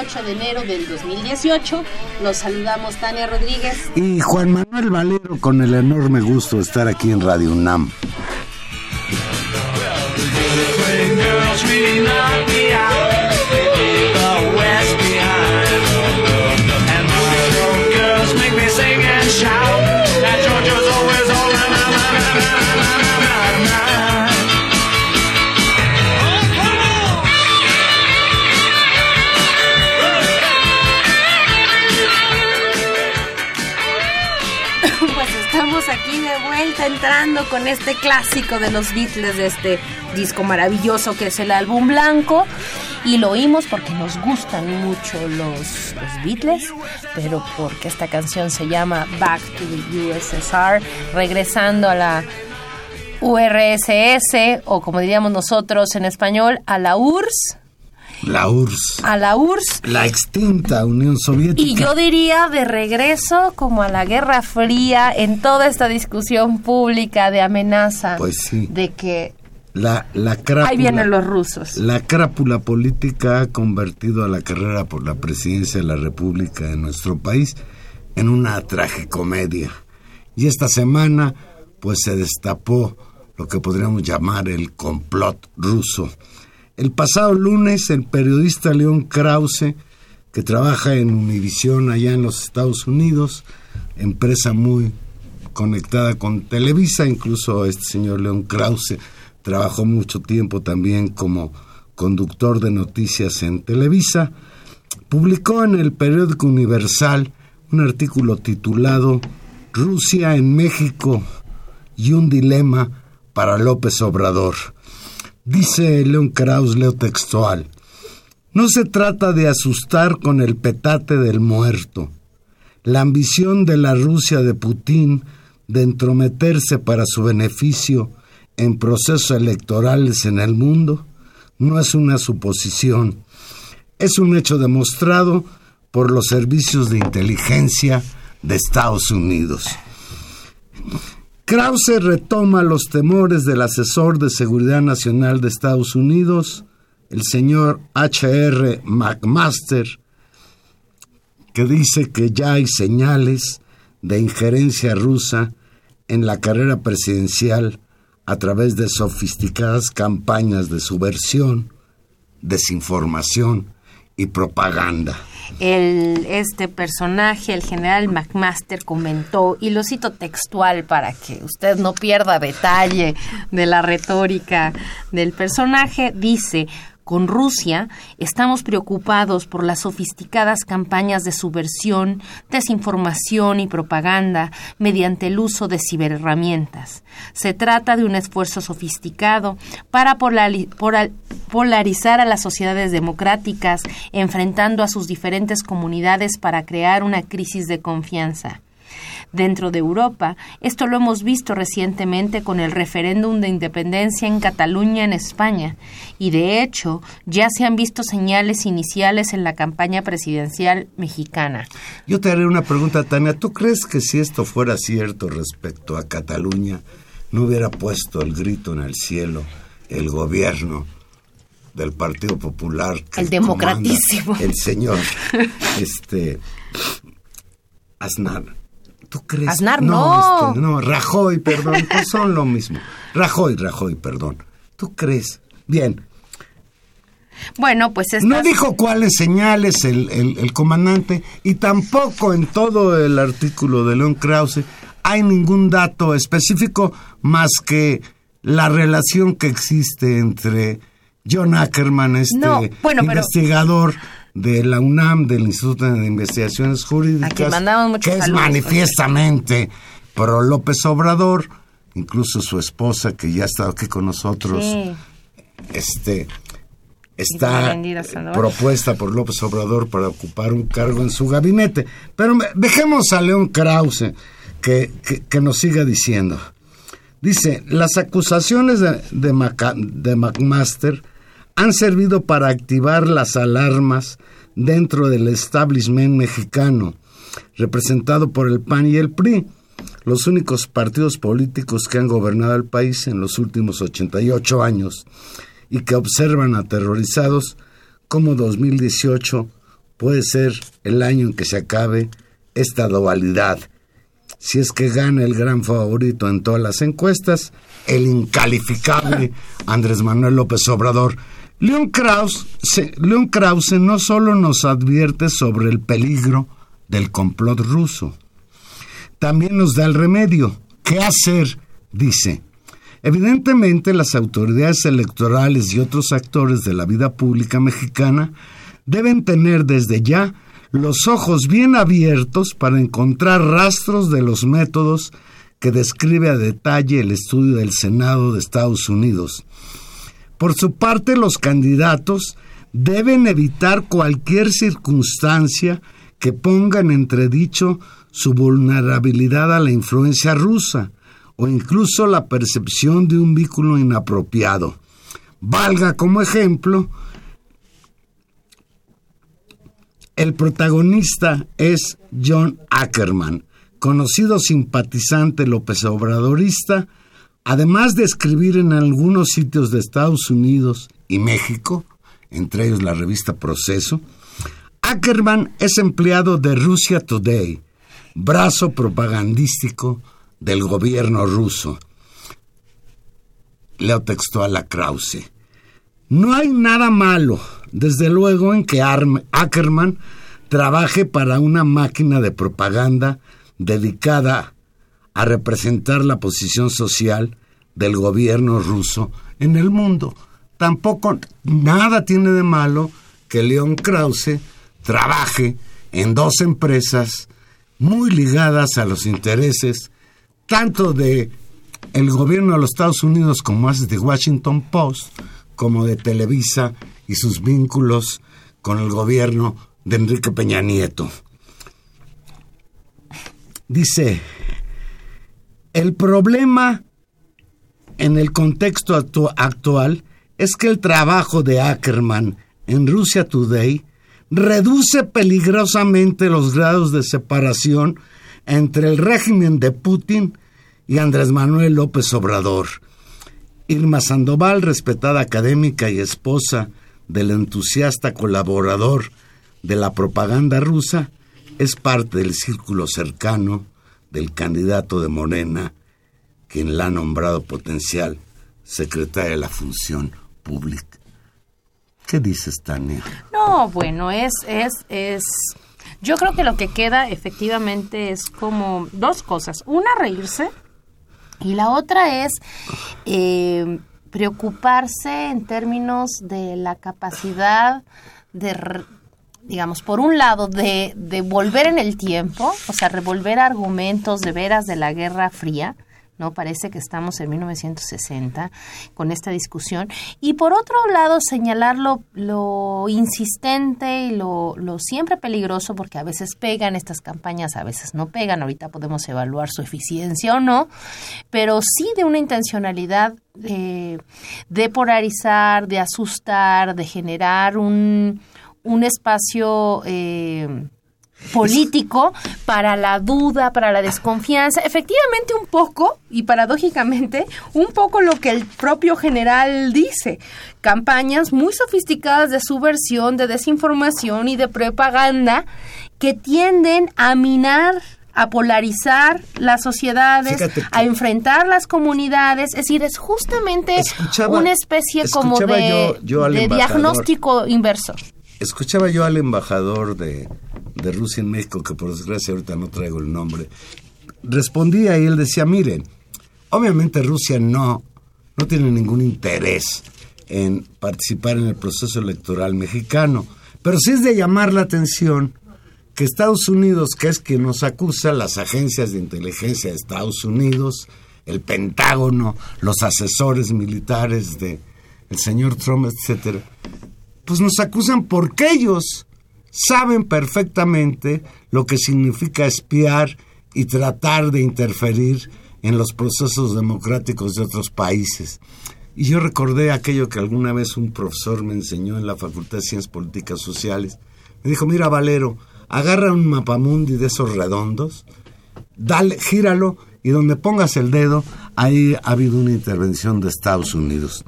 18 de enero del 2018. Los saludamos Tania Rodríguez y Juan Manuel Valero con el enorme gusto de estar aquí en Radio UNAM. Entrando con este clásico de los Beatles, de este disco maravilloso que es el álbum blanco. Y lo oímos porque nos gustan mucho los, los Beatles, pero porque esta canción se llama Back to the USSR, regresando a la URSS, o como diríamos nosotros en español, a la URSS la URSS. A la URSS. La extinta Unión Soviética. Y yo diría de regreso como a la Guerra Fría en toda esta discusión pública de amenaza. Pues sí. De que la, la crápula, Ahí vienen los rusos. La crápula política ha convertido a la carrera por la presidencia de la República de nuestro país en una tragicomedia. Y esta semana, pues se destapó lo que podríamos llamar el complot ruso el pasado lunes, el periodista León Krause, que trabaja en Univisión allá en los Estados Unidos, empresa muy conectada con Televisa, incluso este señor León Krause trabajó mucho tiempo también como conductor de noticias en Televisa, publicó en el periódico Universal un artículo titulado Rusia en México y un dilema para López Obrador. Dice León Kraus, leo textual, no se trata de asustar con el petate del muerto. La ambición de la Rusia de Putin de entrometerse para su beneficio en procesos electorales en el mundo no es una suposición, es un hecho demostrado por los servicios de inteligencia de Estados Unidos. Krause retoma los temores del asesor de Seguridad Nacional de Estados Unidos, el señor H.R. McMaster, que dice que ya hay señales de injerencia rusa en la carrera presidencial a través de sofisticadas campañas de subversión, desinformación y propaganda el, este personaje, el general McMaster, comentó, y lo cito textual para que usted no pierda detalle de la retórica del personaje, dice, con Rusia, estamos preocupados por las sofisticadas campañas de subversión, desinformación y propaganda mediante el uso de ciberherramientas. Se trata de un esfuerzo sofisticado para polarizar a las sociedades democráticas, enfrentando a sus diferentes comunidades para crear una crisis de confianza. Dentro de Europa. Esto lo hemos visto recientemente con el referéndum de independencia en Cataluña, en España. Y de hecho, ya se han visto señales iniciales en la campaña presidencial mexicana. Yo te haré una pregunta, Tania. ¿Tú crees que si esto fuera cierto respecto a Cataluña, no hubiera puesto el grito en el cielo el gobierno del Partido Popular? el democratísimo. El señor este, Aznar. ¿Tú crees? Aznar no. Este, no, Rajoy, perdón, pues son lo mismo. Rajoy, Rajoy, perdón. ¿Tú crees? Bien. Bueno, pues No dijo cuáles señales el, el, comandante y tampoco en todo el artículo de León Krause hay ningún dato específico más que la relación que existe entre John Ackerman, este investigador de la UNAM, del Instituto de Investigaciones Jurídicas, que es manifiestamente pro López Obrador, incluso su esposa que ya ha estado aquí con nosotros, este está propuesta por López Obrador para ocupar un cargo en su gabinete. Pero dejemos a León Krause que, que, nos siga diciendo. Dice, las acusaciones de, de, de McMaster han servido para activar las alarmas dentro del establishment mexicano, representado por el PAN y el PRI, los únicos partidos políticos que han gobernado el país en los últimos 88 años y que observan aterrorizados cómo 2018 puede ser el año en que se acabe esta dualidad. Si es que gana el gran favorito en todas las encuestas, el incalificable Andrés Manuel López Obrador. León Krause, Leon Krause no solo nos advierte sobre el peligro del complot ruso, también nos da el remedio. ¿Qué hacer? Dice. Evidentemente las autoridades electorales y otros actores de la vida pública mexicana deben tener desde ya los ojos bien abiertos para encontrar rastros de los métodos que describe a detalle el estudio del Senado de Estados Unidos. Por su parte, los candidatos deben evitar cualquier circunstancia que ponga en entredicho su vulnerabilidad a la influencia rusa, o incluso la percepción de un vínculo inapropiado. Valga como ejemplo, el protagonista es John Ackerman, conocido simpatizante López Obradorista, además de escribir en algunos sitios de Estados Unidos y México, entre ellos la revista Proceso, Ackerman es empleado de Russia Today, brazo propagandístico del gobierno ruso. Leo textual a Krause. No hay nada malo, desde luego, en que Ackerman trabaje para una máquina de propaganda dedicada a representar la posición social del gobierno ruso en el mundo. Tampoco nada tiene de malo que León Krause trabaje en dos empresas muy ligadas a los intereses tanto de el gobierno de los Estados Unidos como es de Washington Post, como de Televisa y sus vínculos con el gobierno de Enrique Peña Nieto. Dice, el problema en el contexto actual es que el trabajo de Ackerman en Rusia Today reduce peligrosamente los grados de separación entre el régimen de Putin y Andrés Manuel López Obrador. Irma Sandoval, respetada académica y esposa del entusiasta colaborador de la propaganda rusa, es parte del círculo cercano del candidato de Morena, quien la ha nombrado potencial secretaria de la Función Pública. ¿Qué dices, Tania? No, bueno, es, es, es yo creo que lo que queda efectivamente es como dos cosas. Una, reírse. Y la otra es eh, preocuparse en términos de la capacidad de, digamos, por un lado, de, de volver en el tiempo, o sea, revolver argumentos de veras de la Guerra Fría, ¿no? Parece que estamos en 1960 con esta discusión. Y por otro lado, señalar lo, insistente y lo, siempre peligroso, porque a veces pegan estas campañas, a veces no pegan, ahorita podemos evaluar su eficiencia o no, pero sí de una intencionalidad de polarizar, de asustar, de generar un, un espacio... Eh, político para la duda, para la desconfianza. Efectivamente, un poco, y paradójicamente, un poco lo que el propio general dice. Campañas muy sofisticadas de subversión, de desinformación y de propaganda que tienden a minar a polarizar las sociedades, a enfrentar las comunidades, es decir, es justamente una especie como de, de diagnóstico inverso. Escuchaba yo al embajador de, de Rusia en México, que por desgracia ahorita no traigo el nombre, respondía y él decía, miren, obviamente Rusia no, no tiene ningún interés en participar en el proceso electoral mexicano, pero sí es de llamar la atención que Estados Unidos, que es quien nos acusa, las agencias de inteligencia de Estados Unidos, el Pentágono, los asesores militares de el señor Trump, etcétera, pues nos acusan porque ellos saben perfectamente lo que significa espiar y tratar de interferir en los procesos democráticos de otros países. Y yo recordé aquello que alguna vez un profesor me enseñó en la Facultad de Ciencias Políticas Sociales. Me dijo, mira Valero, agarra un mapamundi de esos redondos, dale, gíralo y donde pongas el dedo, ahí ha habido una intervención de Estados Unidos.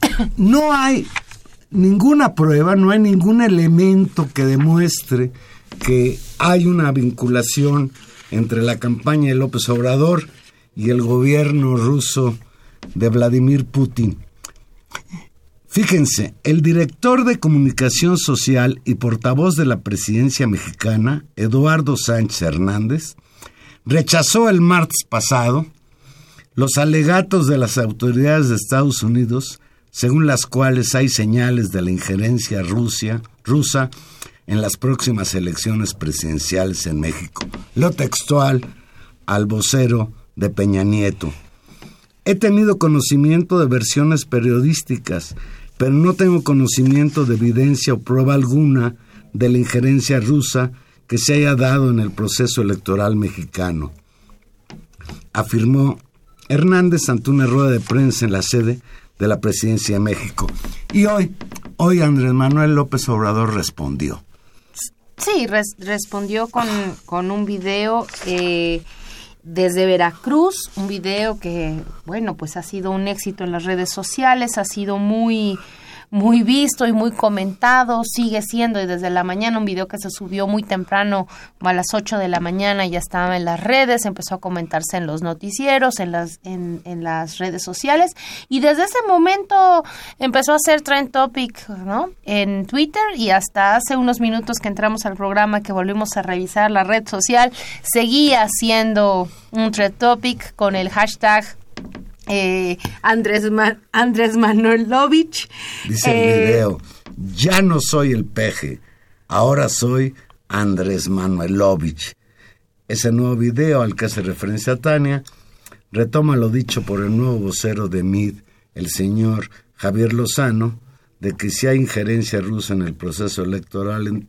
No hay ninguna prueba, no hay ningún elemento que demuestre que hay una vinculación entre la campaña de López Obrador y el gobierno ruso de Vladimir Putin. Fíjense, el director de comunicación social y portavoz de la presidencia mexicana, Eduardo Sánchez Hernández, rechazó el martes pasado los alegatos de las autoridades de Estados Unidos según las cuales hay señales de la injerencia rusa en las próximas elecciones presidenciales en México. Lo textual al vocero de Peña Nieto. He tenido conocimiento de versiones periodísticas, pero no tengo conocimiento de evidencia o prueba alguna de la injerencia rusa que se haya dado en el proceso electoral mexicano, afirmó Hernández ante una rueda de prensa en la sede de la presidencia de México. Y hoy, hoy Andrés Manuel López Obrador respondió. Sí, respondió con, con, un video eh, desde Veracruz, un video que, bueno, pues ha sido un éxito en las redes sociales, ha sido muy muy visto y muy comentado, sigue siendo y desde la mañana un video que se subió muy temprano, a las 8 de la mañana ya estaba en las redes, empezó a comentarse en los noticieros, en las, en, en las redes sociales y desde ese momento empezó a ser trend topic, ¿no? En Twitter y hasta hace unos minutos que entramos al programa que volvimos a revisar la red social, seguía siendo un trend topic con el hashtag eh, Andrés, Andrés Manuelovich. Dice el eh, video, ya no soy el peje, ahora soy Andrés Manuelovich. Ese nuevo video al que hace referencia Tania retoma lo dicho por el nuevo vocero de MID, el señor Javier Lozano, de que si hay injerencia rusa en el proceso electoral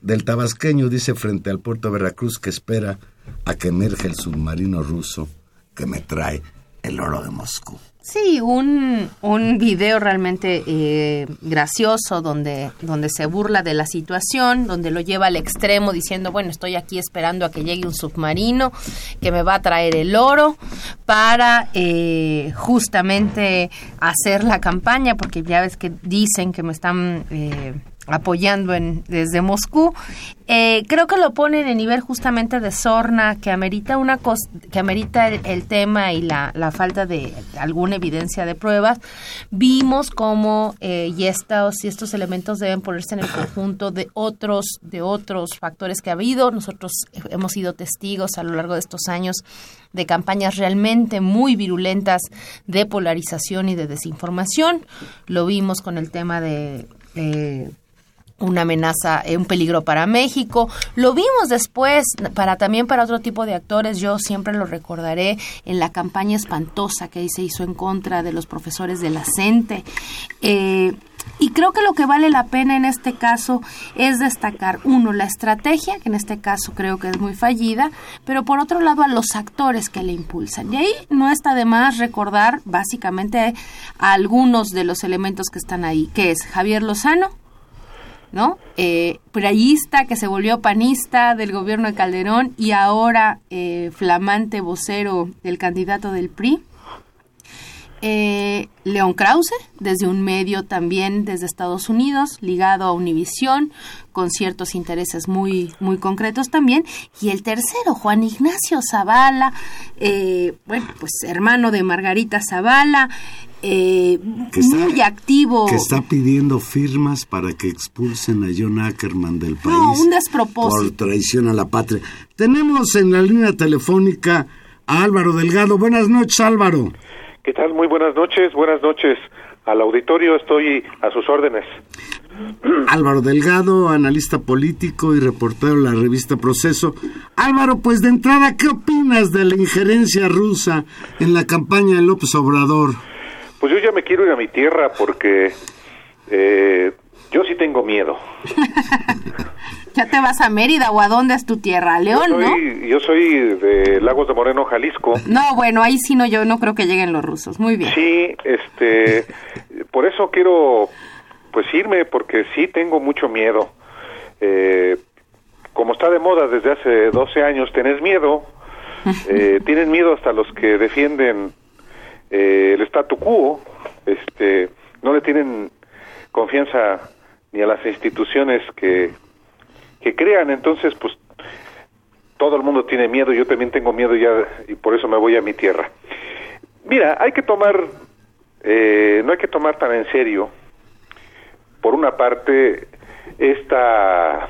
del tabasqueño, dice frente al puerto de Veracruz que espera a que emerge el submarino ruso que me trae el oro de Moscú. Sí, un, un video realmente eh, gracioso donde, donde se burla de la situación, donde lo lleva al extremo diciendo, bueno, estoy aquí esperando a que llegue un submarino que me va a traer el oro para eh, justamente hacer la campaña, porque ya ves que dicen que me están... Eh, apoyando en, desde Moscú. Eh, creo que lo ponen en nivel justamente de sorna, que amerita una que amerita el, tema y la, la, falta de alguna evidencia de pruebas. Vimos cómo eh, y estos y estos elementos deben ponerse en el conjunto de otros de otros factores que ha habido. Nosotros hemos sido testigos a lo largo de estos años de campañas realmente muy virulentas de polarización y de desinformación. Lo vimos con el tema de eh, una amenaza, eh, un peligro para México. Lo vimos después para también para otro tipo de actores. Yo siempre lo recordaré en la campaña espantosa que se hizo en contra de los profesores de la CENTE. Eh, y creo que lo que vale la pena en este caso es destacar, uno, la estrategia, que en este caso creo que es muy fallida, pero por otro lado a los actores que le impulsan. Y ahí no está de más recordar básicamente a algunos de los elementos que están ahí, que es Javier Lozano, ¿no? Eh, que se volvió panista del gobierno de Calderón y ahora eh, flamante vocero del candidato del PRI. Eh, León Krause, desde un medio también desde Estados Unidos, ligado a Univisión, con ciertos intereses muy, muy concretos también. Y el tercero, Juan Ignacio Zavala, eh, bueno, pues hermano de Margarita Zavala, eh, muy activo. Que está pidiendo firmas para que expulsen a John Ackerman del país. No, un despropósito. Por traición a la patria. Tenemos en la línea telefónica a Álvaro Delgado. Buenas noches, Álvaro. ¿Qué tal? Muy buenas noches. Buenas noches al auditorio. Estoy a sus órdenes. Álvaro Delgado, analista político y reportero de la revista Proceso. Álvaro, pues de entrada, ¿qué opinas de la injerencia rusa en la campaña de López Obrador? Pues yo ya me quiero ir a mi tierra porque eh, yo sí tengo miedo. ¿Ya te vas a Mérida o a dónde es tu tierra? León, yo soy, ¿no? Yo soy de Lagos de Moreno, Jalisco. No, bueno, ahí sí no, yo no creo que lleguen los rusos. Muy bien. Sí, este, por eso quiero, pues irme, porque sí tengo mucho miedo. Eh, como está de moda desde hace 12 años, tenés miedo. Eh, tienen miedo hasta los que defienden eh, el statu quo, este, no le tienen confianza ni a las instituciones que, que crean, entonces pues todo el mundo tiene miedo, yo también tengo miedo ya y por eso me voy a mi tierra. Mira, hay que tomar, eh, no hay que tomar tan en serio, por una parte, esta,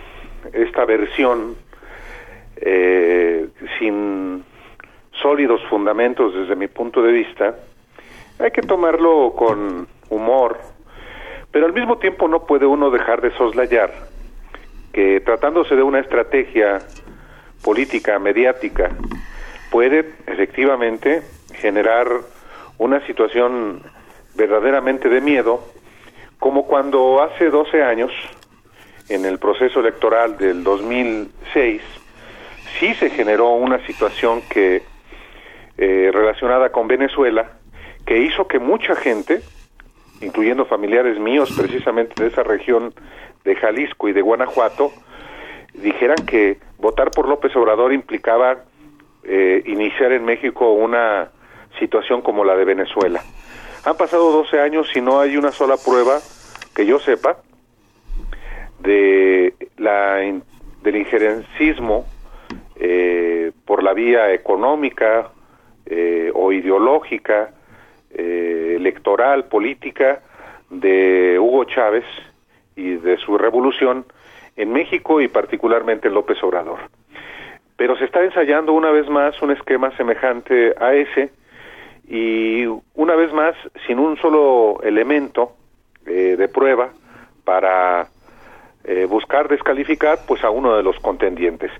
esta versión eh, sin sólidos fundamentos desde mi punto de vista, hay que tomarlo con humor, pero al mismo tiempo no puede uno dejar de soslayar que tratándose de una estrategia política, mediática, puede efectivamente generar una situación verdaderamente de miedo, como cuando hace 12 años, en el proceso electoral del 2006, sí se generó una situación que eh, relacionada con Venezuela, que hizo que mucha gente, incluyendo familiares míos precisamente de esa región de Jalisco y de Guanajuato, dijeran que votar por López Obrador implicaba eh, iniciar en México una situación como la de Venezuela. Han pasado 12 años y no hay una sola prueba que yo sepa de la del injerencismo eh, por la vía económica eh, o ideológica, eh, electoral, política de Hugo Chávez y de su revolución en México y particularmente en López Obrador. Pero se está ensayando una vez más un esquema semejante a ese y una vez más sin un solo elemento eh, de prueba para buscar descalificar pues a uno de los contendientes.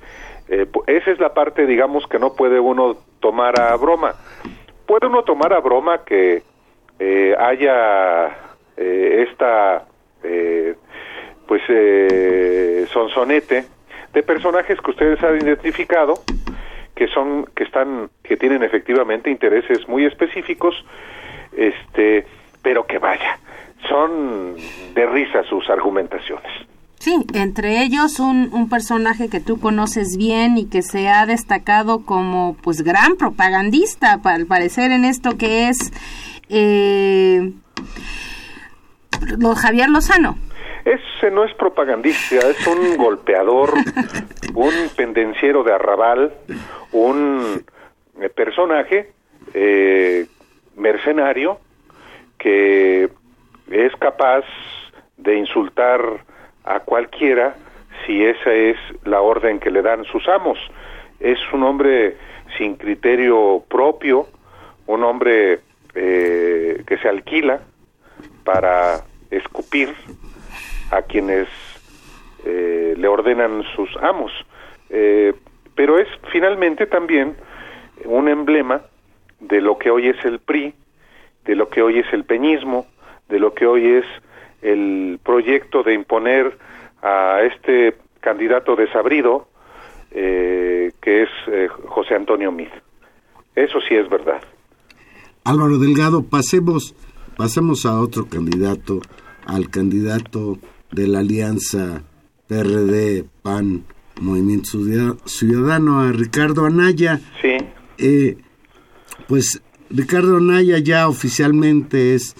Eh, esa es la parte, digamos, que no puede uno tomar a broma. Puede uno tomar a broma que eh, haya eh, esta, pues, sonsonete de personajes que ustedes han identificado, que son, que están, que tienen efectivamente intereses muy específicos, este, pero que vaya, son de risa sus argumentaciones. Sí, entre ellos un, un, personaje que tú conoces bien y que se ha destacado como pues gran propagandista, al parecer en esto que es eh, Javier Lozano. Ese no es propagandista, es un golpeador, un pendenciero de arrabal, un eh, personaje eh, mercenario que es capaz de insultar a cualquiera si esa es la orden que le dan sus amos. Es un hombre sin criterio propio, un hombre eh, que se alquila para escupir a quienes eh, le ordenan sus amos. Eh, pero es finalmente también un emblema de lo que hoy es el PRI, de lo que hoy es el peñismo, de lo que hoy es el proyecto de imponer a este candidato desabrido, eh, que es eh, José Antonio Mid. Eso sí es verdad. Álvaro Delgado, pasemos, pasemos a otro candidato, al candidato de la alianza PRD, PAN, Movimiento Ciudadano, a Ricardo Anaya. Sí. Eh, pues Ricardo Anaya ya oficialmente es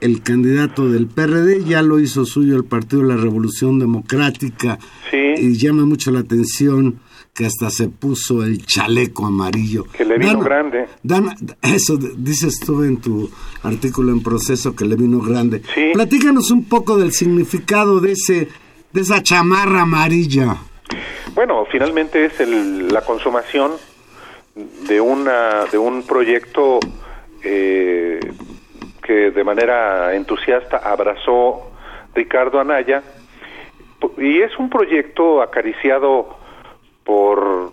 el candidato del PRD, ya lo hizo suyo el Partido de la Revolución Democrática. Sí. Y llama mucho la atención que hasta se puso el chaleco amarillo. Que le vino grande. eso dices tú en tu artículo en proceso que le vino grande. Sí. Platícanos un poco del significado de ese de esa chamarra amarilla. Bueno, finalmente es el, la consumación de una de un proyecto eh, de manera entusiasta abrazó Ricardo Anaya y es un proyecto acariciado por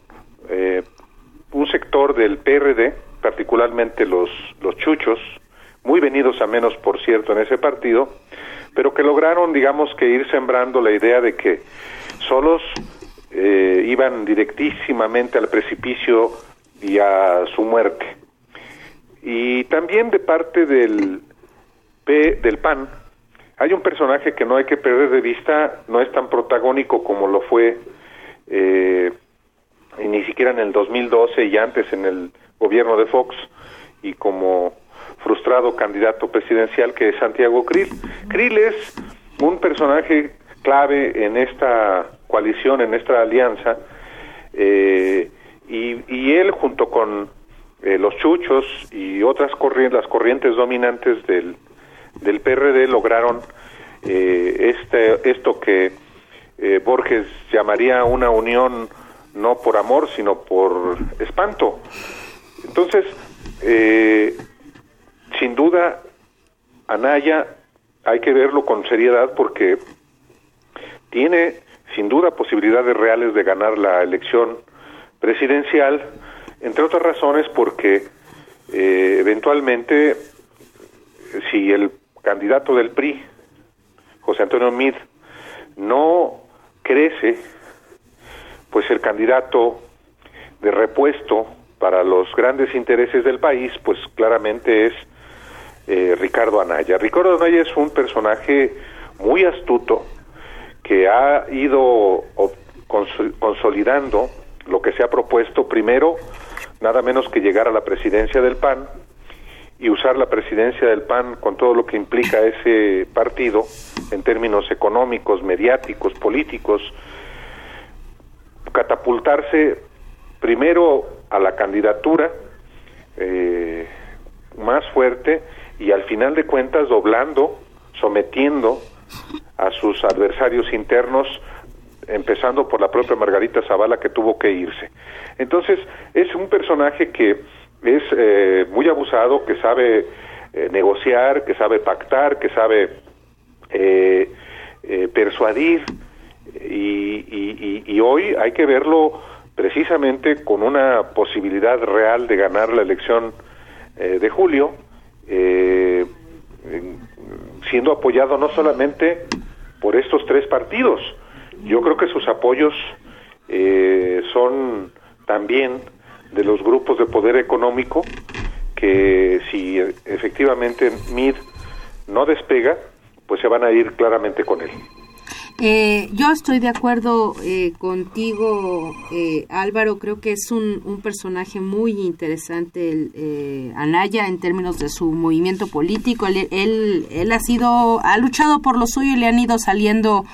eh, un sector del PRD, particularmente los, los chuchos, muy venidos a menos, por cierto, en ese partido, pero que lograron, digamos, que ir sembrando la idea de que solos eh, iban directísimamente al precipicio y a su muerte. Y también de parte del P, del PAN, hay un personaje que no hay que perder de vista, no es tan protagónico como lo fue eh, ni siquiera en el 2012 y antes en el gobierno de Fox y como frustrado candidato presidencial que es Santiago Krill. Krill es un personaje clave en esta coalición, en esta alianza, eh, y, y, él junto con eh, los chuchos y otras corrientes, las corrientes dominantes del, del PRD lograron eh, este, esto que eh, Borges llamaría una unión no por amor, sino por espanto. Entonces, eh, sin duda, Anaya hay que verlo con seriedad porque tiene sin duda posibilidades reales de ganar la elección presidencial, entre otras razones porque eh, eventualmente si el candidato del PRI, José Antonio Mid, no crece pues el candidato de repuesto para los grandes intereses del país, pues claramente es eh, Ricardo Anaya. Ricardo Anaya es un personaje muy astuto que ha ido consolidando lo que se ha propuesto primero, nada menos que llegar a la presidencia del PAN y usar la presidencia del PAN con todo lo que implica ese partido en términos económicos, mediáticos, políticos, catapultarse primero a la candidatura eh, más fuerte y al final de cuentas doblando, sometiendo a sus adversarios internos, empezando por la propia Margarita Zavala que tuvo que irse. Entonces es un personaje que es eh, muy abusado, que sabe eh, negociar, que sabe pactar, que sabe eh, eh persuadir, y, y, hoy hay que verlo precisamente con una posibilidad real de ganar la elección eh, de julio, siendo apoyado no solamente por estos tres partidos, yo creo que sus apoyos son también de los grupos de poder económico que si efectivamente MID no despega, pues se van a ir claramente con él. Eh, yo estoy de acuerdo eh, contigo, eh, Álvaro. Creo que es un, un personaje muy interesante, el, eh, Anaya, en términos de su movimiento político. Él, él, él, ha sido, ha luchado por lo suyo y le han ido saliendo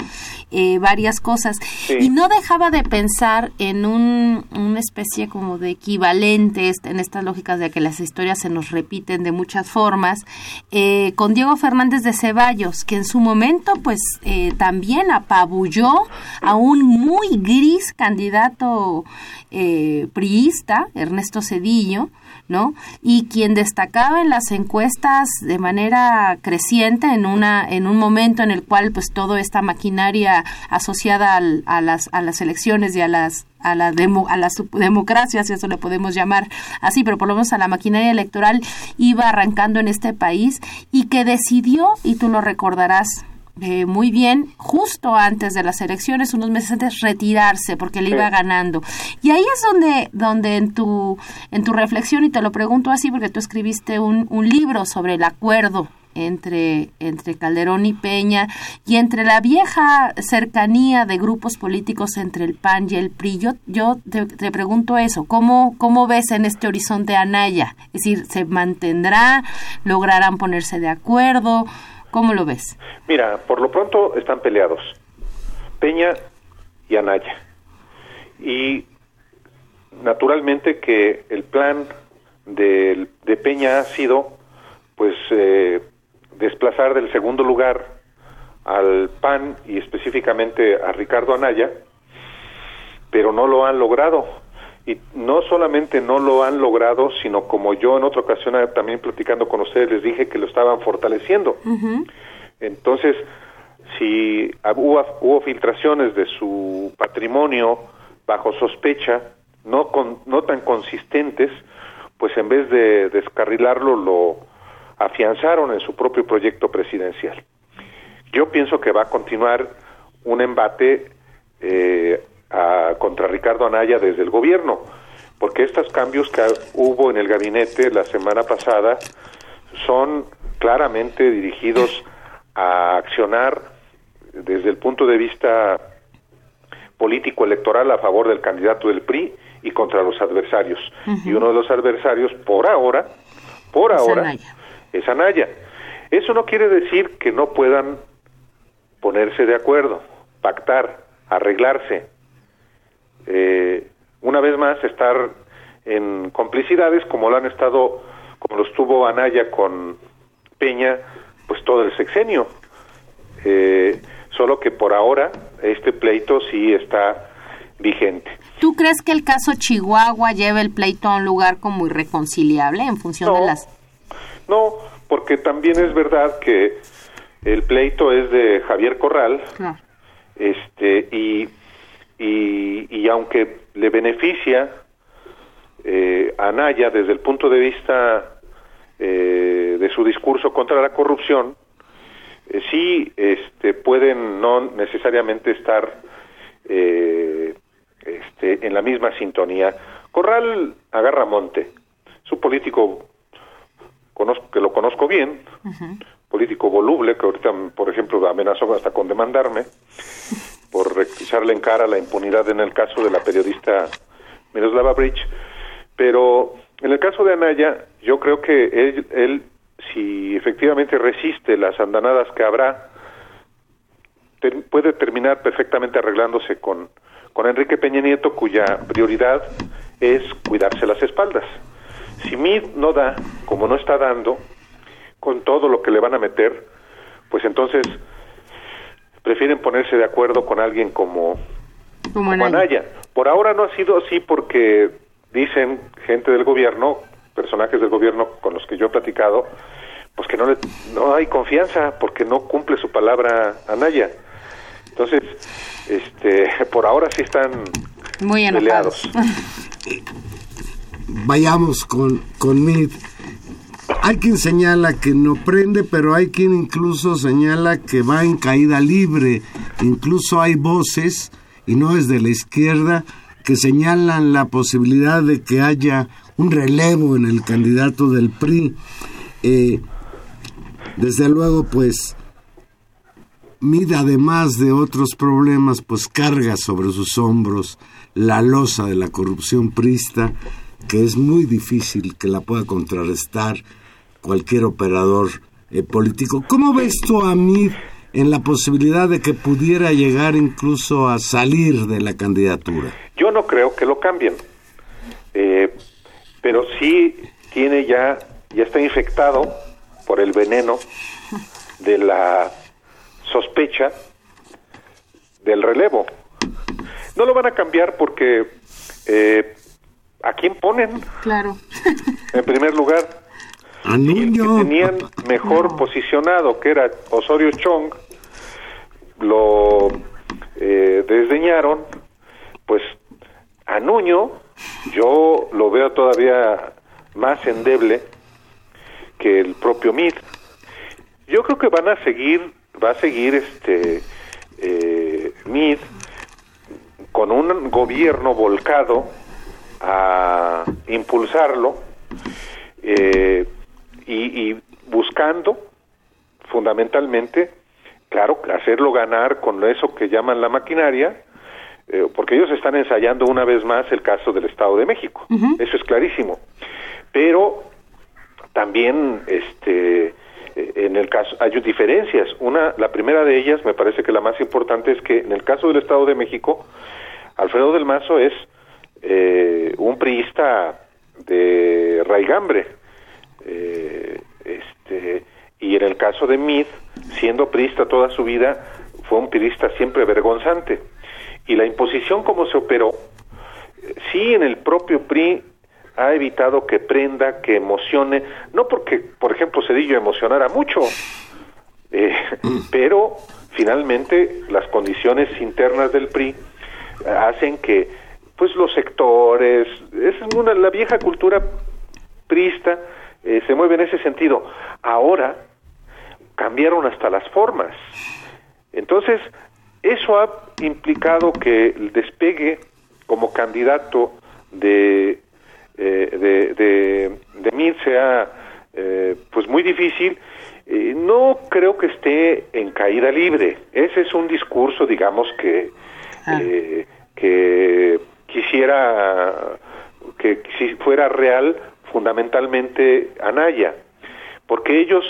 eh, varias cosas. Sí. Y no dejaba de pensar en un, una especie como de equivalente este, en estas lógicas de que las historias se nos repiten de muchas formas, eh, con Diego Fernández de Ceballos, que en su momento, pues eh, también apabulló a un muy gris candidato eh, priista, Ernesto Cedillo, ¿no? Y quien destacaba en las encuestas de manera creciente en una en un momento en el cual pues toda esta maquinaria asociada a las a las elecciones y a las a la demo, a las democracias, si eso le podemos llamar así, pero por lo menos a la maquinaria electoral iba arrancando en este país y que decidió, y tú lo recordarás eh, muy bien justo antes de las elecciones, unos meses antes, retirarse porque le iba ganando. Y ahí es donde, donde en tu, en tu reflexión, y te lo pregunto así porque tú escribiste un, un libro sobre el acuerdo entre, entre Calderón y Peña y entre la vieja cercanía de grupos políticos entre el PAN y el PRI. Yo, te, te, pregunto eso, ¿cómo, ¿cómo ves en este horizonte Anaya? Es decir, ¿se mantendrá? ¿Lograrán ponerse de acuerdo? ¿Cómo lo ves? Mira, por lo pronto están peleados Peña y Anaya. Y naturalmente que el plan de, de Peña ha sido pues eh, desplazar del segundo lugar al PAN y específicamente a Ricardo Anaya, pero no lo han logrado. Y no solamente no lo han logrado, sino como yo en otra ocasión eh, también platicando con ustedes les dije que lo estaban fortaleciendo. Entonces, si hubo, hubo, filtraciones de su patrimonio bajo sospecha, no, con, no tan consistentes, pues en vez de descarrilarlo, lo afianzaron en su propio proyecto presidencial. Yo pienso que va a continuar un embate eh, a, contra Ricardo Anaya desde el gobierno, porque estos cambios que hubo en el gabinete la semana pasada son claramente dirigidos a accionar desde el punto de vista político electoral a favor del candidato del PRI y contra los adversarios. Y uno de los adversarios, por ahora, por ahora, es Anaya. Eso no quiere decir que no puedan ponerse de acuerdo, pactar, arreglarse. Eh, una vez más, estar en complicidades como lo han estado, como lo estuvo Anaya con Peña, pues todo el sexenio. Eh, solo que por ahora este pleito sí está vigente. ¿Tú crees que el caso Chihuahua lleva el pleito a un lugar como irreconciliable en función de las no, porque también es verdad que el pleito es de Javier Corral, este y, y, aunque le beneficia eh, a Naya desde el punto de vista eh, de su discurso contra la corrupción, eh, sí este, pueden no necesariamente estar eh, este, en la misma sintonía. Corral agarra monte, es un político que lo conozco bien, político voluble, que ahorita, por ejemplo, amenazó hasta con demandarme por echarle en cara la impunidad en el caso de la periodista Miroslava Bridge, pero en el caso de Anaya, yo creo que él, él si efectivamente resiste las andanadas que habrá, puede terminar perfectamente arreglándose con, con Enrique Peña Nieto, cuya prioridad es cuidarse las espaldas. Si Mid no da, como no está dando, con todo lo que le van a meter, pues entonces prefieren ponerse de acuerdo con alguien como, como Anaya. Por ahora no ha sido así porque dicen gente del gobierno, personajes del gobierno con los que yo he platicado, pues que no, le, no hay confianza porque no cumple su palabra Anaya. Entonces, este, por ahora sí están muy enojados. vayamos con, con Mid. Hay quien señala que no prende, pero hay quien incluso señala que va en caída libre. Incluso hay voces, y no es de la izquierda, que señalan la posibilidad de que haya un relevo en el candidato del PRI. Eh, desde luego, pues, Mid, además de otros problemas, pues carga sobre sus hombros la losa de la corrupción prista que es muy difícil que la pueda contrarrestar cualquier operador eh, político. ¿Cómo ves tú a mí en la posibilidad de que pudiera llegar incluso a salir de la candidatura? Yo no creo que lo cambien, eh, pero sí tiene ya, ya está infectado por el veneno de la sospecha del relevo. No lo van a cambiar porque eh, ¿a quién ponen? Claro. en primer lugar. Y el que tenían mejor posicionado, que era Osorio Chong, lo eh, desdeñaron, pues a Nuño yo lo veo todavía más endeble que el propio Mid. Yo creo que van a seguir, va a seguir este eh, Mid con un gobierno volcado a impulsarlo eh, y, buscando fundamentalmente, claro, hacerlo ganar con eso que llaman la maquinaria, eh, porque ellos están ensayando una vez más el caso del Estado de México, eso es clarísimo. Pero también, este, eh, en el caso hay diferencias. Una, la primera de ellas, me parece que la más importante es que en el caso del Estado de México, Alfredo del Mazo es eh, un priista de raigambre. Eh, este, y en el caso de Mid, siendo priista toda su vida, fue un priista siempre vergonzante. Y la imposición como se operó, sí en el propio PRI ha evitado que prenda, que emocione, no porque, por ejemplo, Cedillo emocionara mucho, eh, mm. pero finalmente las condiciones internas del PRI hacen que pues los sectores, es una, la vieja cultura prista eh, se mueve en ese sentido. Ahora cambiaron hasta las formas. Entonces, eso ha implicado que el despegue como candidato de, eh, de, de, de Mir sea eh, pues muy difícil. no creo que esté en caída libre. Ese es un discurso, digamos, que, ah. que quisiera que si fuera real fundamentalmente Anaya, porque ellos,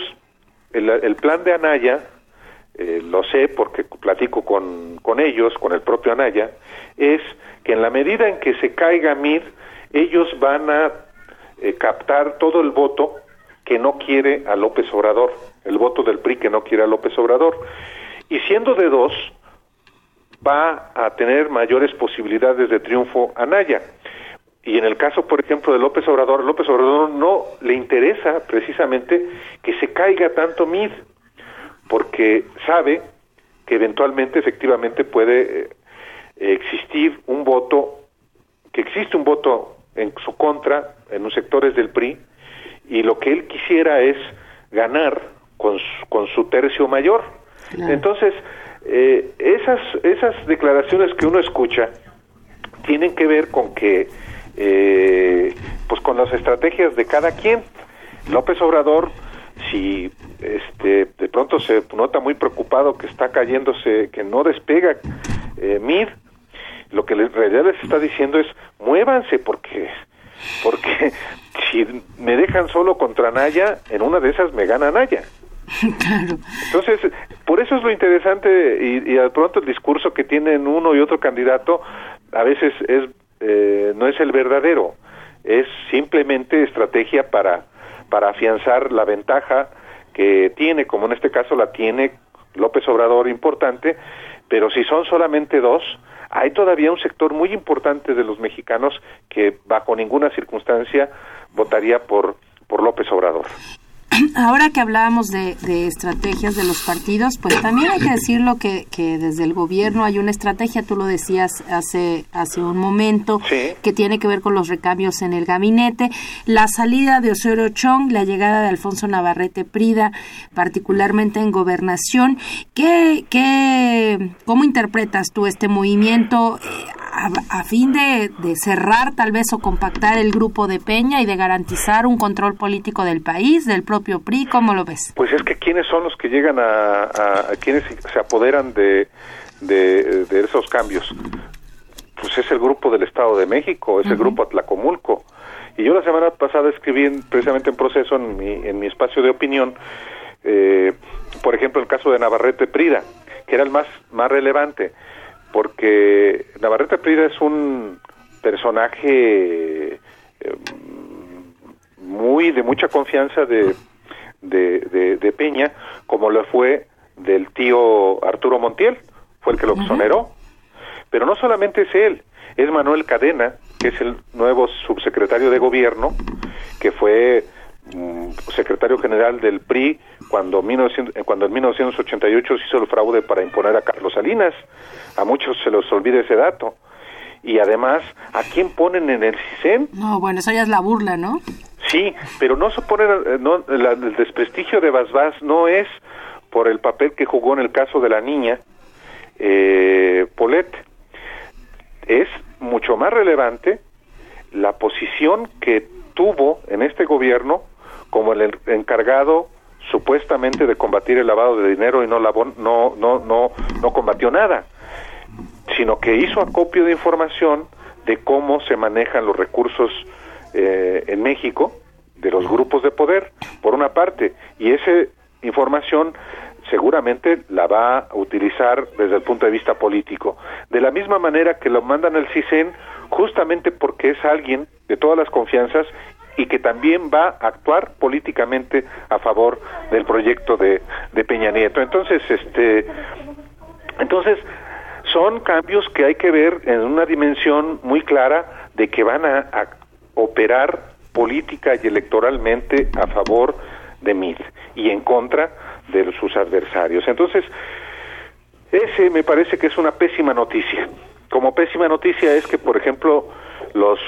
el, plan de Anaya, eh, lo sé porque platico con, con ellos, con el propio Anaya, es que en la medida en que se caiga MIR, ellos van a eh, captar todo el voto que no quiere a López Obrador, el voto del PRI que no quiere a López Obrador. Y siendo de dos, va a tener mayores posibilidades de triunfo Anaya. Y en el caso, por ejemplo, de López Obrador, López Obrador no le interesa precisamente que se caiga tanto MID, porque sabe que eventualmente, efectivamente, puede eh, existir un voto, que existe un voto en su contra en los sectores del PRI, y lo que él quisiera es ganar con su, con su tercio mayor. Entonces, eh, esas, esas declaraciones que uno escucha tienen que ver con que, eh, pues con las estrategias de cada quien. López Obrador, si este, de pronto se nota muy preocupado que está cayéndose, que no despega eh, MIR, lo que en realidad les está diciendo es muévanse porque porque si me dejan solo contra Naya, en una de esas me gana Naya. Claro. Entonces, por eso es lo interesante y, y al pronto el discurso que tienen uno y otro candidato a veces es eh, no es el verdadero, es simplemente estrategia para para afianzar la ventaja que tiene, como en este caso la tiene López Obrador importante, pero si son solamente dos, hay todavía un sector muy importante de los mexicanos que bajo ninguna circunstancia votaría por por López Obrador. Ahora que hablábamos de, estrategias de los partidos, pues también hay que decirlo que, que desde el gobierno hay una estrategia, tú lo decías hace, hace un momento, que tiene que ver con los recambios en el gabinete, la salida de Osorio Chong, la llegada de Alfonso Navarrete Prida, particularmente en gobernación. ¿Qué, qué, ¿Cómo interpretas tú este movimiento? a, fin de, cerrar tal vez o compactar el grupo de Peña y de garantizar un control político del país, del propio PRI, ¿cómo lo ves? Pues es que quiénes son los que llegan a, a, quienes se apoderan de, de, esos cambios. Pues es el grupo del Estado de México, es el grupo Atlacomulco. Y yo la semana pasada escribí precisamente en proceso en mi, en mi espacio de opinión, eh, por ejemplo, el caso de Navarrete Prida, que era el más, más relevante porque Navarrete Prida es un personaje eh, muy de mucha confianza de, de, Peña, como lo fue del tío Arturo Montiel, fue el que lo exoneró. Pero no solamente es él, es Manuel Cadena, que es el nuevo subsecretario de gobierno, que fue mm, secretario general del PRI cuando, 1900, eh, cuando en 1988 se hizo el fraude para imponer a Carlos Salinas. A muchos se les olvida ese dato. Y además, ¿a quién ponen en el CISEN? No, bueno, eso ya es la burla, ¿no? Sí, pero no se pone, eh, no, la- el desprestigio de Basbás no es por el papel que jugó en el caso de la niña eh, Polet. Es mucho más relevante la posición que tuvo en este gobierno como el en- encargado supuestamente de combatir el lavado de dinero y no lavó- no no no no combatió nada sino que hizo acopio de información de cómo se manejan los recursos eh, en México de los grupos de poder, por una parte, y esa información seguramente la va a utilizar desde el punto de vista político. De la misma manera que lo mandan al CISEN, justamente porque es alguien de todas las confianzas y que también va a actuar políticamente a favor del proyecto de, de Peña Nieto. Entonces, este, entonces, son cambios que hay que ver en una dimensión muy clara de que van a, a operar política y electoralmente a favor de Mid y en contra de sus adversarios. Entonces, ese me parece que es una pésima noticia. Como pésima noticia es que, por ejemplo, los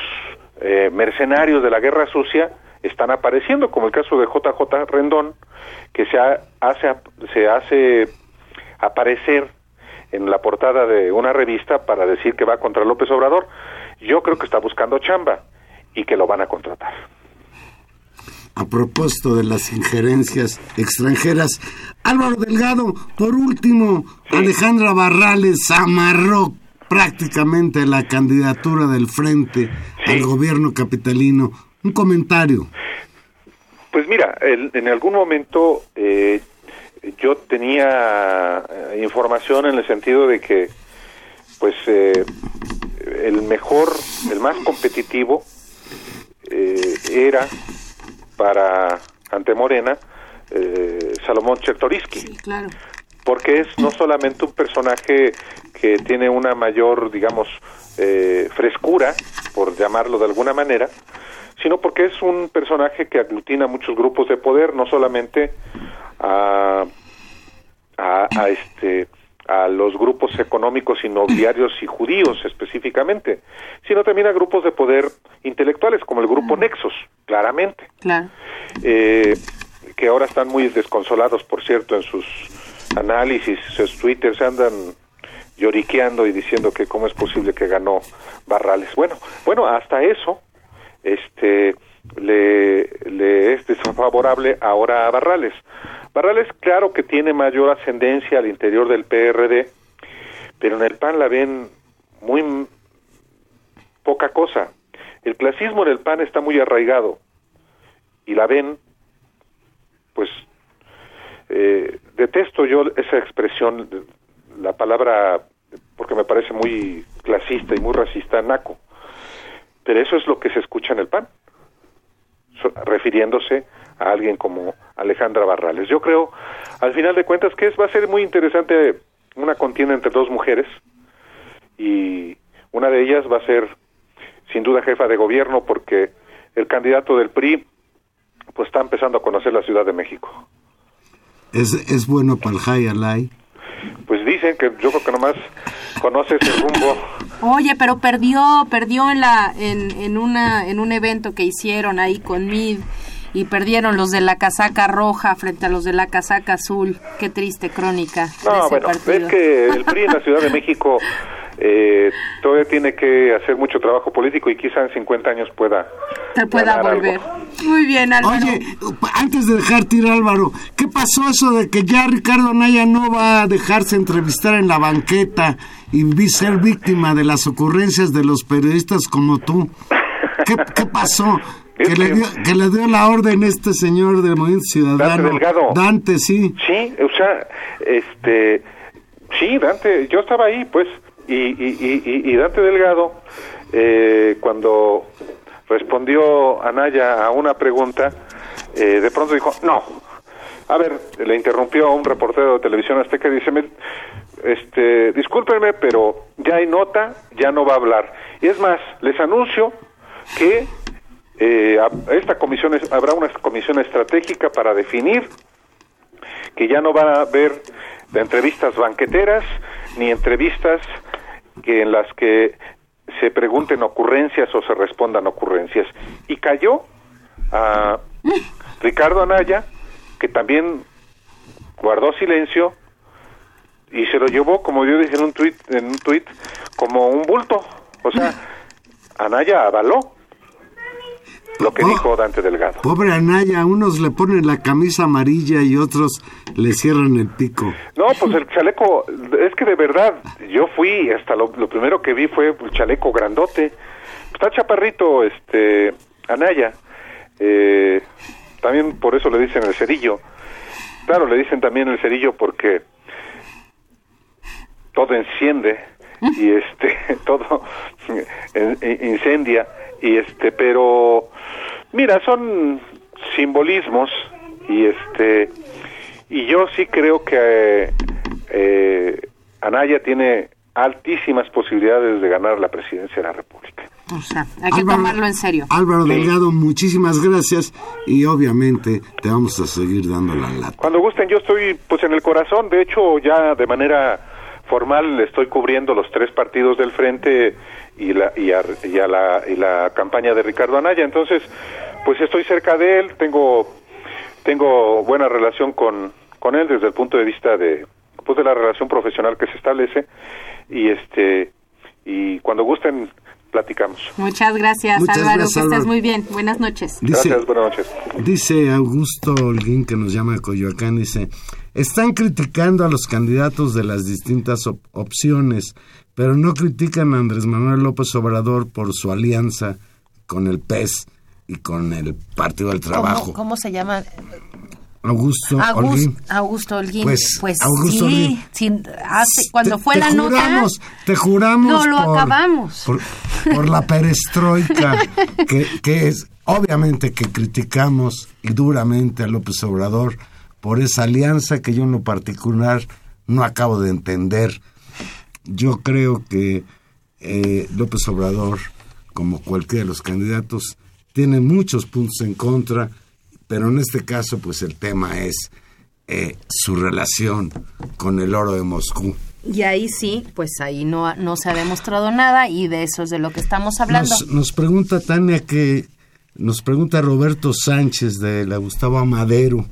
eh, mercenarios de la guerra sucia están apareciendo, como el caso de JJ Rendón, que se ha- hace, se hace aparecer en la portada de una revista para decir que va contra López Obrador. Yo creo que está buscando chamba y que lo van a contratar. A propósito de las injerencias extranjeras, Álvaro Delgado, por último, Alejandra Barrales amarró prácticamente la candidatura del frente al gobierno capitalino. Un comentario. Pues mira, el- en algún momento eh, yo tenía eh, información en el sentido de que, pues, eh, el mejor, el más competitivo eh, era para ante Morena eh, Salomón Chertoriski Claro. porque es no solamente un personaje que tiene una mayor, digamos, eh, frescura, por llamarlo de alguna manera, sino porque es un personaje que aglutina muchos grupos de poder, no solamente a, a, a este a los grupos económicos inmobiliarios y judíos específicamente, sino también a grupos de poder intelectuales como el grupo Nexos, claramente Claro. eh, que ahora están muy desconsolados, por cierto, en sus análisis, sus twitters andan lloriqueando y diciendo que cómo es posible que ganó Barrales. Bueno, bueno, hasta eso, este, le, le es desfavorable ahora a Barrales. Barrales, claro que tiene mayor ascendencia al interior del PRD, pero en el PAN la ven muy poca cosa. El clasismo en el PAN está muy arraigado y la ven, pues eh, detesto yo esa expresión, la palabra, porque me parece muy clasista y muy racista, naco, pero eso es lo que se escucha en el PAN, refiriéndose a alguien como Alejandra Barrales. Yo creo, al final de cuentas, que es, va a ser muy interesante una contienda entre dos mujeres y una de ellas va a ser sin duda jefa de gobierno porque el candidato del PRI pues está empezando a conocer la Ciudad de México. Es, es bueno para el high alay. Pues dicen que yo creo que nomás conoce ese rumbo. Oye, pero perdió, perdió en la, en, en una, en un evento que hicieron ahí con Mid y perdieron los de la casaca roja frente a los de la casaca azul. Qué triste crónica. de No, ese bueno, partido. es que el PRI en la Ciudad de México eh, todavía tiene que hacer mucho trabajo político y quizá en 50 años pueda Te pueda volver. algo. Muy bien, Álvaro. Oye, antes de dejar tirar Álvaro, ¿qué pasó eso de que ya Ricardo Naya no va a dejarse entrevistar en la banqueta y vi- ser víctima de las ocurrencias de los periodistas como tú? ¿Qué, qué pasó? Que le, dio, que le dio la orden este señor del Movimiento Ciudadano. Dante Delgado. Dante, sí. Sí, o sea, este, sí, Dante, yo estaba ahí, pues, y, y, y, y- Dante Delgado, eh, cuando respondió Anaya a una pregunta, eh, de pronto dijo, no, a ver, le interrumpió a un reportero de televisión azteca y dice, "Me- este, discúlpenme, pero ya hay nota, ya no va a hablar. Y es más, les anuncio que eh, esta comisión habrá una comisión estratégica para definir que ya no va a haber entrevistas banqueteras ni entrevistas que en las que se pregunten ocurrencias o se respondan ocurrencias. Y cayó a Ricardo Anaya, que también guardó silencio y se lo llevó, como yo dije en un tuit, en un tuit, como un bulto. O sea, Anaya avaló lo que dijo Dante Delgado. Pobre Anaya, unos le ponen la camisa amarilla y otros le cierran el pico. No, pues el chaleco, es que de verdad, yo fui, hasta lo, primero que vi fue el chaleco grandote. Está chaparrito, este, Anaya. Eh, también por eso le dicen el cerillo. Claro, le dicen también el cerillo porque todo enciende y este todo incendia y este pero mira son simbolismos y este y yo sí creo que eh, Anaya tiene altísimas posibilidades de ganar la presidencia de la República. O sea, hay que tomarlo en serio. Álvaro Delgado, muchísimas gracias y obviamente te vamos a seguir dando la lata. Cuando gusten, yo estoy pues en el corazón, de hecho ya de manera formal estoy cubriendo los tres partidos del frente y la y, a, la y la campaña de Ricardo Anaya entonces pues estoy cerca de él tengo tengo buena relación con con él desde el punto de vista de pues de la relación profesional que se establece y este y cuando gusten platicamos. Muchas gracias, Álvaro, que estés muy bien. Buenas noches. gracias, buenas noches. Dice Augusto Holguín, que nos llama de Coyoacán, dice, están criticando a los candidatos de las distintas opciones, pero no critican a Andrés Manuel López Obrador por su alianza con el PES y con el Partido del Trabajo. ¿Cómo, se llama? Augusto Holguín. Augusto Holguín. Pues, pues sí, cuando fue la nota... te juramos no lo acabamos. Por, la perestroika, que, que es obviamente que criticamos y duramente a López Obrador por esa alianza que yo en lo particular no acabo de entender. Yo creo que eh, López Obrador, como cualquiera de los candidatos, tiene muchos puntos en contra, pero en este caso, pues el tema es eh, su relación con el oro de Moscú. Y ahí sí, pues ahí no, no se ha demostrado nada y de eso es de lo que estamos hablando. Nos, nos pregunta Tania que, nos pregunta Roberto Sánchez de la Gustavo Madero,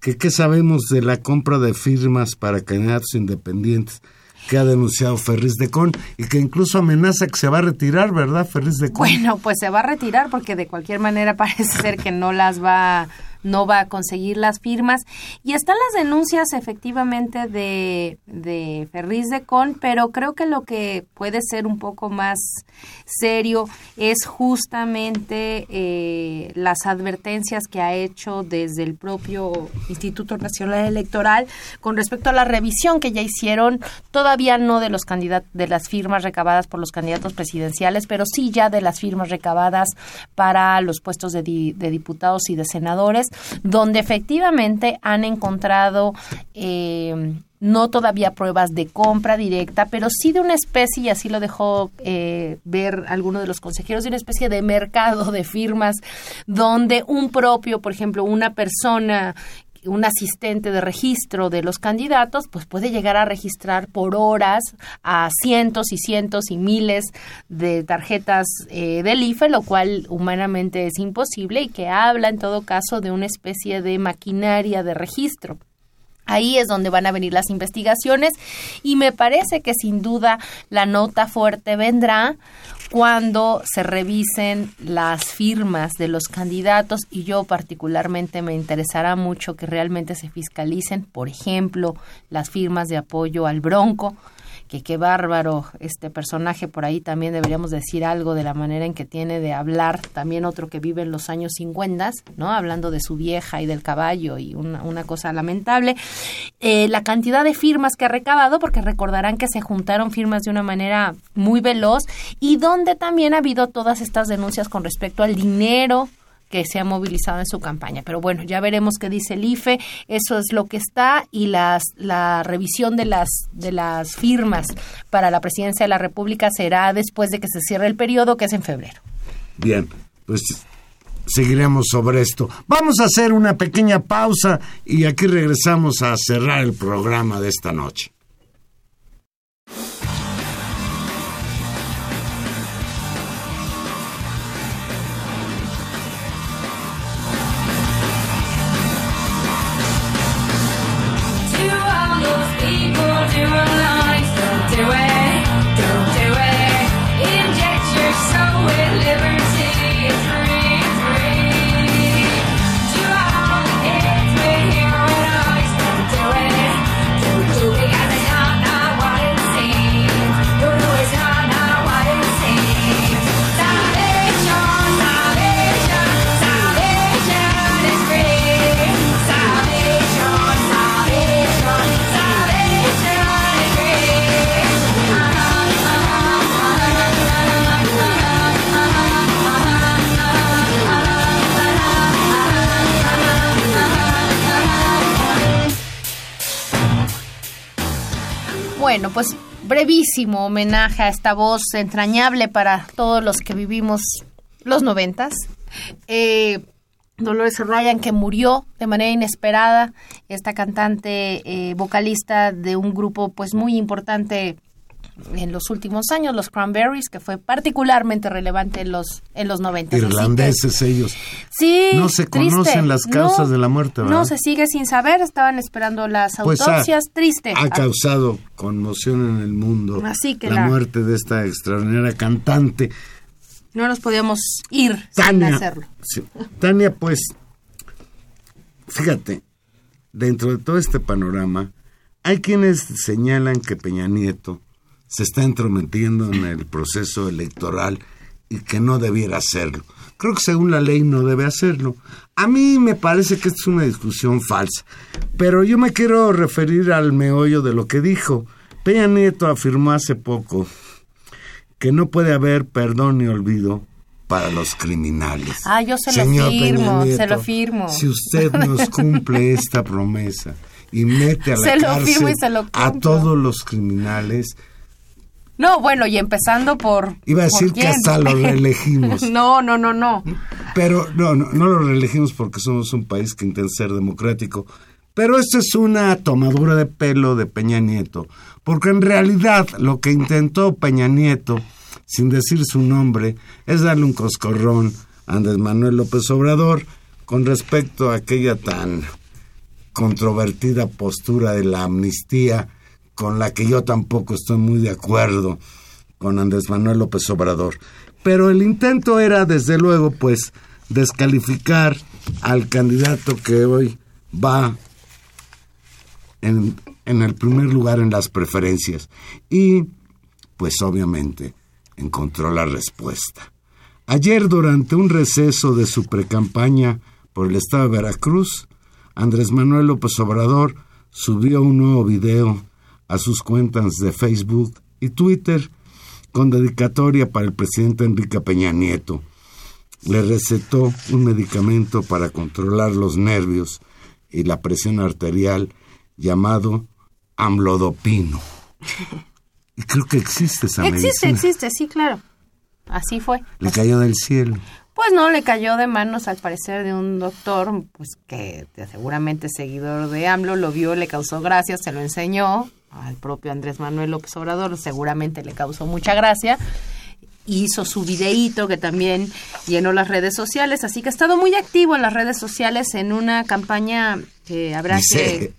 ¿Qué sabemos de la compra de firmas para candidatos independientes que ha denunciado Ferris de Con y que incluso amenaza que se va a retirar, ¿verdad, Ferris de Con? Bueno, pues se va a retirar porque de cualquier manera parece ser que no las va no va a conseguir las firmas. Y están las denuncias efectivamente de, de de Con, pero creo que lo que puede ser un poco más serio es justamente eh, las advertencias que ha hecho desde el propio Instituto Nacional Electoral con respecto a la revisión que ya hicieron, todavía no de los candidatos, de las firmas recabadas por los candidatos presidenciales, pero sí ya de las firmas recabadas para los puestos de, de diputados y de senadores donde efectivamente han encontrado eh, no todavía pruebas de compra directa, pero sí de una especie, y así lo dejó eh, ver alguno de los consejeros, de una especie de mercado de firmas donde un propio, por ejemplo, una persona un asistente de registro de los candidatos, pues puede llegar a registrar por horas a cientos y cientos y miles de tarjetas eh, del IFE, lo cual humanamente es imposible y que habla en todo caso de una especie de maquinaria de registro. Ahí es donde van a venir las investigaciones y me parece que sin duda la nota fuerte vendrá cuando se revisen las firmas de los candidatos y yo particularmente me interesará mucho que realmente se fiscalicen, por ejemplo, las firmas de apoyo al Bronco, que qué bárbaro este personaje por ahí también deberíamos decir algo de la manera en que tiene de hablar también otro que vive en los años 50, ¿no? Hablando de su vieja y del caballo y una, cosa lamentable. Eh, la cantidad de firmas que ha recabado, porque recordarán que se juntaron firmas de una manera muy veloz y donde también ha habido todas estas denuncias con respecto al dinero que se ha movilizado en su campaña. Pero bueno, ya veremos qué dice el IFE, eso es lo que está y las, la revisión de las, de las firmas para la presidencia de la República será después de que se cierre el periodo, que es en febrero. Bien, pues seguiremos sobre esto. Vamos a hacer una pequeña pausa y aquí regresamos a cerrar el programa de esta noche. Bueno, pues brevísimo homenaje a esta voz entrañable para todos los que vivimos los noventas. Eh, Dolores Ryan, que murió de manera inesperada, esta cantante eh, vocalista de un grupo pues muy importante en los últimos años, los Cranberries, que fue particularmente relevante en los en los 90. Irlandeses ellos. Sí. No se conocen las causas de la muerte, ¿verdad? No se sigue sin saber, estaban esperando las pues autopsias, triste. Ha causado conmoción en el mundo Así que la, muerte de esta extraordinaria cantante. No nos podíamos ir sin hacerlo. Tania, pues, fíjate, dentro de todo este panorama, hay quienes señalan que Peña Nieto se está entrometiendo en el proceso electoral y que no debiera hacerlo. Creo que según la ley no debe hacerlo. A mí me parece que es una discusión falsa, pero yo me quiero referir al meollo de lo que dijo. Peña Nieto afirmó hace poco que no puede haber perdón ni olvido para los criminales. Ah, yo se lo firmo, se lo firmo. Si usted nos cumple esta promesa y mete a la cárcel a todos los criminales, no, bueno, y empezando por... Iba a decir que hasta lo reelegimos. no, no, no, no. Pero no, no, no lo reelegimos porque somos un país que intenta ser democrático. Pero esto es una tomadura de pelo de Peña Nieto. Porque en realidad lo que intentó Peña Nieto, sin decir su nombre, es darle un coscorrón a Andrés Manuel López Obrador con respecto a aquella tan controvertida postura de la amnistía con la que yo tampoco estoy muy de acuerdo con Andrés Manuel López Obrador. Pero el intento era, desde luego, pues, descalificar al candidato que hoy va en, en el primer lugar en las preferencias. Y, pues, obviamente, encontró la respuesta. Ayer, durante un receso de su precampaña por el estado de Veracruz, Andrés Manuel López Obrador subió un nuevo video a sus cuentas de Facebook y Twitter con dedicatoria para el presidente Enrique Peña Nieto. Le recetó un medicamento para controlar los nervios y la presión arterial llamado amlodopino. Y creo que existe esa existe, medicina. Existe, existe, sí, claro. Así fue. Le cayó del cielo. Pues no, le cayó de manos al parecer de un doctor, pues que seguramente seguidor de AMLO, lo vio, le causó gracia, se lo enseñó al propio Andrés Manuel López Obrador, seguramente le causó mucha gracia. Hizo su videíto que también llenó las redes sociales, así que ha estado muy activo en las redes sociales en una campaña que habrá que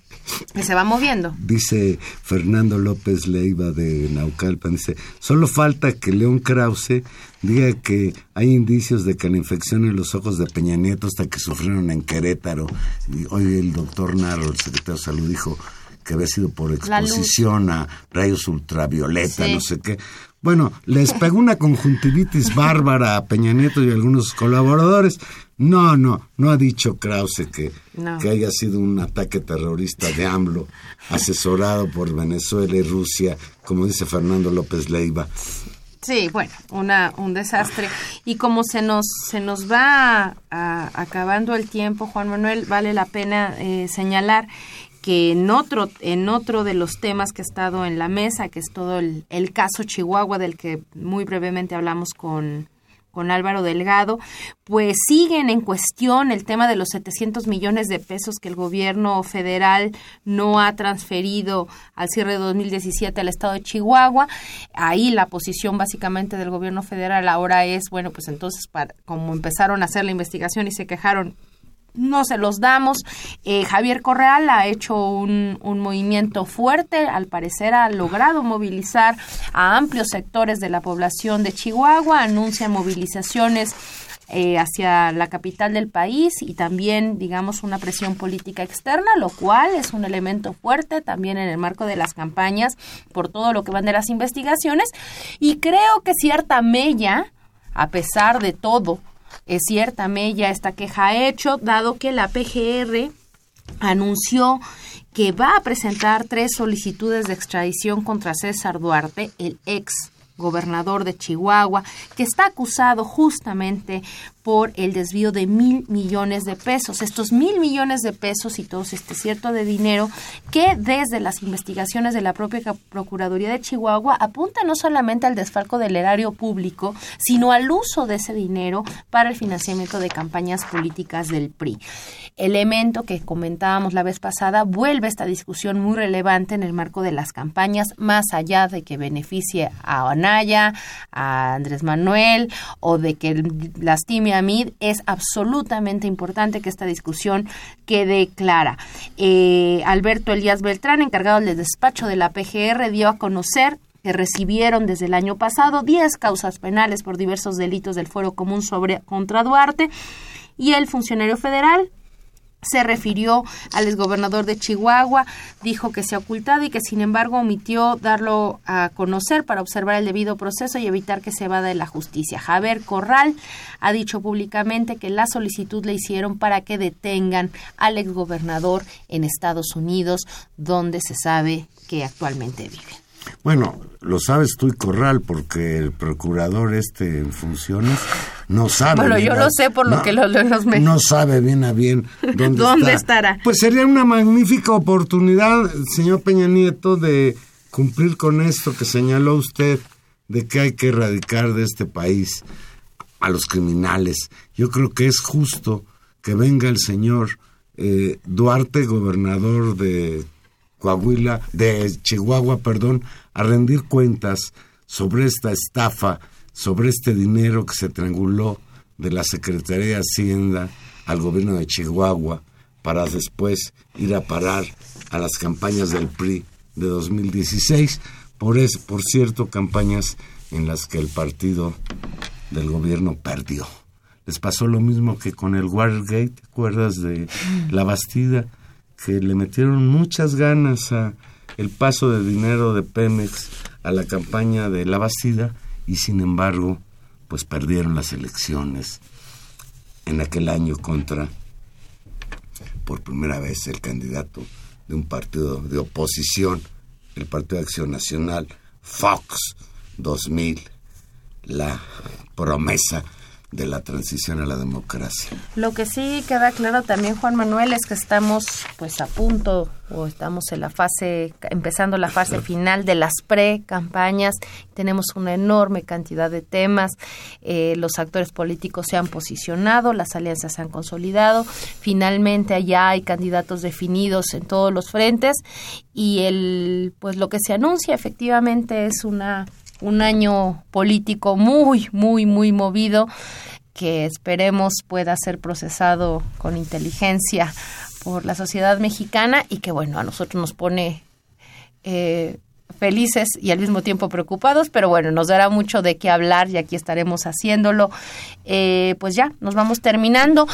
que se va moviendo. Dice Fernando López Leiva de Naucalpan, dice, solo falta que León Krause diga que hay indicios de que la infección en los ojos de Peña Nieto hasta que sufrieron en Querétaro. Y hoy el doctor Narro, el secretario de Salud, dijo que había sido por exposición a rayos ultravioleta, no sé qué. Bueno, les pegó una conjuntivitis bárbara a Peña Nieto y a algunos colaboradores. No, no, no ha dicho Krause que, que haya sido un ataque terrorista de AMLO asesorado por Venezuela y Rusia, como dice Fernando López Leiva. Sí, bueno, una, un desastre. Y como se nos, se nos va acabando el tiempo, Juan Manuel, vale la pena eh, señalar que en otro, en otro de los temas que ha estado en la mesa, que es todo el, caso Chihuahua, del que muy brevemente hablamos con, con Álvaro Delgado, pues siguen en cuestión el tema de los 700 millones de pesos que el gobierno federal no ha transferido al cierre de 2017 al estado de Chihuahua. Ahí la posición básicamente del gobierno federal ahora es, bueno, pues entonces para, como empezaron a hacer la investigación y se quejaron, no se los damos. Eh, Javier Correal ha hecho un, movimiento fuerte, al parecer ha logrado movilizar a amplios sectores de la población de Chihuahua, anuncia movilizaciones eh, hacia la capital del país y también, digamos, una presión política externa, lo cual es un elemento fuerte también en el marco de las campañas por todo lo que van de las investigaciones. Y creo que cierta mella, a pesar de todo, es cierta mella esta queja ha hecho, dado que la PGR anunció que va a presentar tres solicitudes de extradición contra César Duarte, el ex gobernador de Chihuahua, que está acusado justamente por el desvío de mil millones de pesos. Estos mil millones de pesos y todo este cierto de dinero que desde las investigaciones de la propia Procuraduría de Chihuahua apunta no solamente al desfalco del erario público, sino al uso de ese dinero para el financiamiento de campañas políticas del PRI. Elemento que comentábamos la vez pasada vuelve esta discusión muy relevante en el marco de las campañas, más allá de que beneficie a Anaya, a Andrés Manuel o de que lastime es absolutamente importante que esta discusión quede clara. Eh, Alberto Elías Beltrán, encargado del despacho de la PGR, dio a conocer que recibieron desde el año pasado 10 causas penales por diversos delitos del Foro Común sobre contra Duarte y el funcionario federal se refirió al exgobernador de Chihuahua, dijo que se ha ocultado y que sin embargo omitió darlo a conocer para observar el debido proceso y evitar que se vada de la justicia. Javier Corral ha dicho públicamente que la solicitud le hicieron para que detengan al exgobernador en Estados Unidos, donde se sabe que actualmente vive. Bueno, lo sabes tú y Corral, porque el procurador este en funciones no sabe. Bueno, yo lo sé por lo que los, los No sabe bien a bien dónde, ¿Dónde estará. Pues sería una magnífica oportunidad, señor Peña Nieto, de cumplir con esto que señaló usted, de que hay que erradicar de este país a los criminales. Yo creo que es justo que venga el señor eh, Duarte, gobernador de Coahuila, de Chihuahua, perdón, a rendir cuentas sobre esta estafa, sobre este dinero que se trianguló de la Secretaría de Hacienda al gobierno de Chihuahua para después ir a parar a las campañas del PRI de 2016, por, es, por cierto, campañas en las que el partido del gobierno perdió. Les pasó lo mismo que con el Watergate, ¿te acuerdas de la Bastida? Que le metieron muchas ganas a el paso de dinero de Pemex a la campaña de la Bastida y sin embargo pues perdieron las elecciones en aquel año contra por primera vez el candidato de un partido de oposición, el Partido de Acción Nacional, Fox 2000, la promesa de la transición a la democracia. Lo que sí queda claro también, Juan Manuel, es que estamos pues a punto o estamos en la fase, empezando la fase final de las pre-campañas. Tenemos una enorme cantidad de temas. Eh, los actores políticos se han posicionado, las alianzas se han consolidado. Finalmente allá hay candidatos definidos en todos los frentes y el pues lo que se anuncia efectivamente es una un año político muy, muy, muy movido que esperemos pueda ser procesado con inteligencia por la sociedad mexicana y que, bueno, a nosotros nos pone eh, felices y al mismo tiempo preocupados, pero bueno, nos dará mucho de qué hablar y aquí estaremos haciéndolo. Eh, pues ya, nos vamos terminando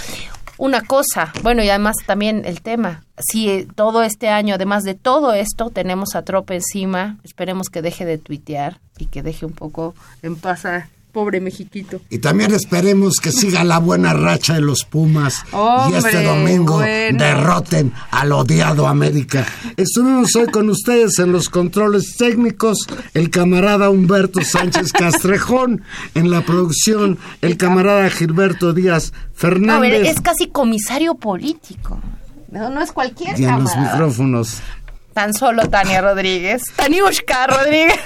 una cosa, bueno, y además también el tema, si todo este año, además de todo esto, tenemos a Trope encima, esperemos que deje de tuitear y que deje un poco en paz a pobre Mexiquito. Y también esperemos que siga la buena racha de los Pumas y este domingo derroten al odiado América. Estuvimos hoy con ustedes en los controles técnicos, el camarada Humberto Sánchez Castrejón, en la producción, el camarada Gilberto Díaz Fernández. es casi comisario político. No, no es cualquier Y en los micrófonos. Tan solo Tania Rodríguez. Taniushka Rodríguez.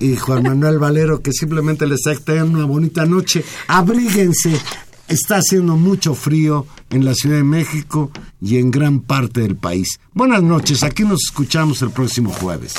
y Juan Manuel Valero, que simplemente les desean una bonita noche. Abríguense, está haciendo mucho frío en la Ciudad de México y en gran parte del país. Buenas noches, aquí nos escuchamos el próximo jueves.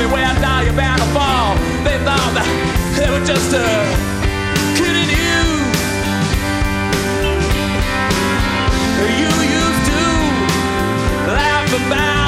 me where die, you're bound to fall. They thought that they were just uh, kidding you. You used to laugh about.